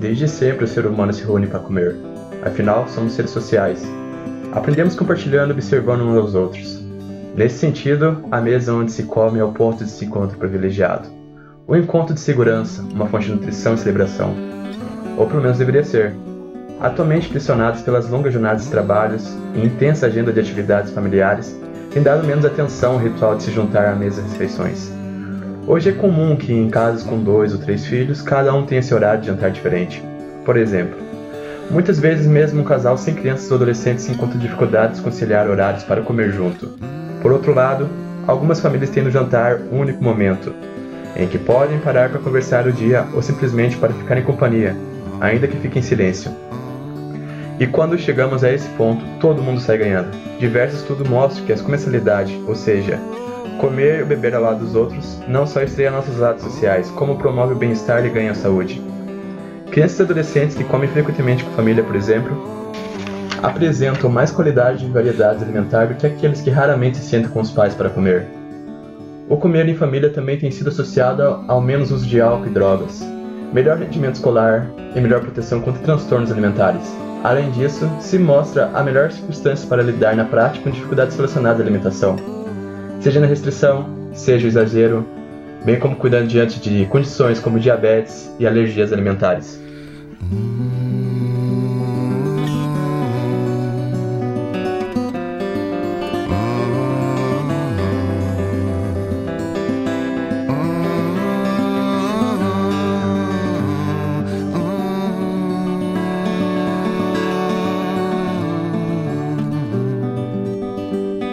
Desde sempre o ser humano se reúne para comer. Afinal, somos seres sociais. Aprendemos compartilhando e observando uns aos outros. Nesse sentido, a mesa onde se come é o ponto de se encontro privilegiado. O encontro de segurança, uma fonte de nutrição e celebração. Ou pelo menos deveria ser. Atualmente pressionados pelas longas jornadas de trabalhos e intensa agenda de atividades familiares, tem dado menos atenção ao ritual de se juntar à mesa de refeições. Hoje é comum que em casas com dois ou três filhos, cada um tenha esse horário de jantar diferente. Por exemplo, muitas vezes mesmo um casal sem crianças ou adolescentes encontra dificuldades de conciliar horários para comer junto. Por outro lado, algumas famílias têm no jantar um único momento, em que podem parar para conversar o dia ou simplesmente para ficar em companhia, ainda que fique em silêncio. E quando chegamos a esse ponto, todo mundo sai ganhando. Diversos estudos mostram que a comensalidade, ou seja, comer e beber ao lado dos outros, não só estreia nossos atos sociais, como promove o bem-estar e ganha saúde. Crianças e adolescentes que comem frequentemente com a família, por exemplo, apresentam mais qualidade e variedade alimentar do que aqueles que raramente se sentam com os pais para comer. O comer em família também tem sido associado ao menos uso de álcool e drogas, melhor rendimento escolar e melhor proteção contra transtornos alimentares. Além disso, se mostra a melhor circunstância para lidar na prática com dificuldades relacionadas à alimentação, seja na restrição, seja o exagero, bem como cuidando diante de condições como diabetes e alergias alimentares. Hum.